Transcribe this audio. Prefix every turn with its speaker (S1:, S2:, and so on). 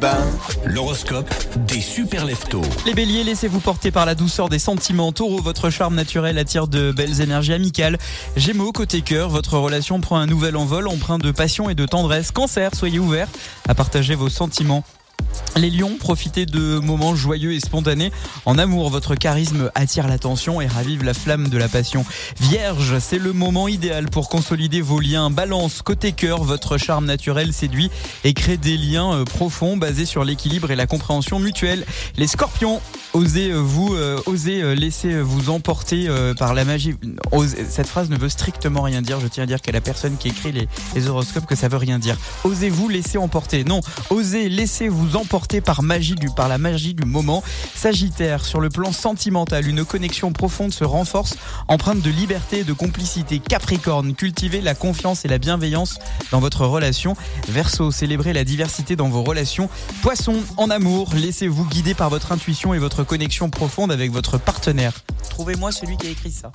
S1: Ben, l'horoscope des super leftos.
S2: Les béliers, laissez-vous porter par la douceur des sentiments. Taureau, votre charme naturel attire de belles énergies amicales. Gémeaux, côté cœur, votre relation prend un nouvel envol empreint de passion et de tendresse. Cancer, soyez ouvert à partager vos sentiments. Les lions, profitez de moments joyeux et spontanés. En amour, votre charisme attire l'attention et ravive la flamme de la passion. Vierge, c'est le moment idéal pour consolider vos liens. Balance, côté cœur, votre charme naturel séduit et crée des liens euh, profonds basés sur l'équilibre et la compréhension mutuelle. Les scorpions, osez euh, vous, euh, osez laisser vous emporter par la magie. Cette phrase ne veut strictement rien dire. Je tiens à dire qu'à la personne qui écrit les, horoscopes que ça veut rien dire. Osez-vous laisser emporter? Non, osez laisser vous emporter par la magie du moment. Sagittaire, sur le plan sentimental, une connexion profonde se renforce, empreinte de liberté et de complicité. Capricorne, cultivez la confiance et la bienveillance dans votre relation. Verseau, célébrez la diversité dans vos relations. Poisson, en amour, laissez-vous guider par votre intuition et votre connexion profonde avec votre partenaire. Trouvez-moi celui qui a écrit ça.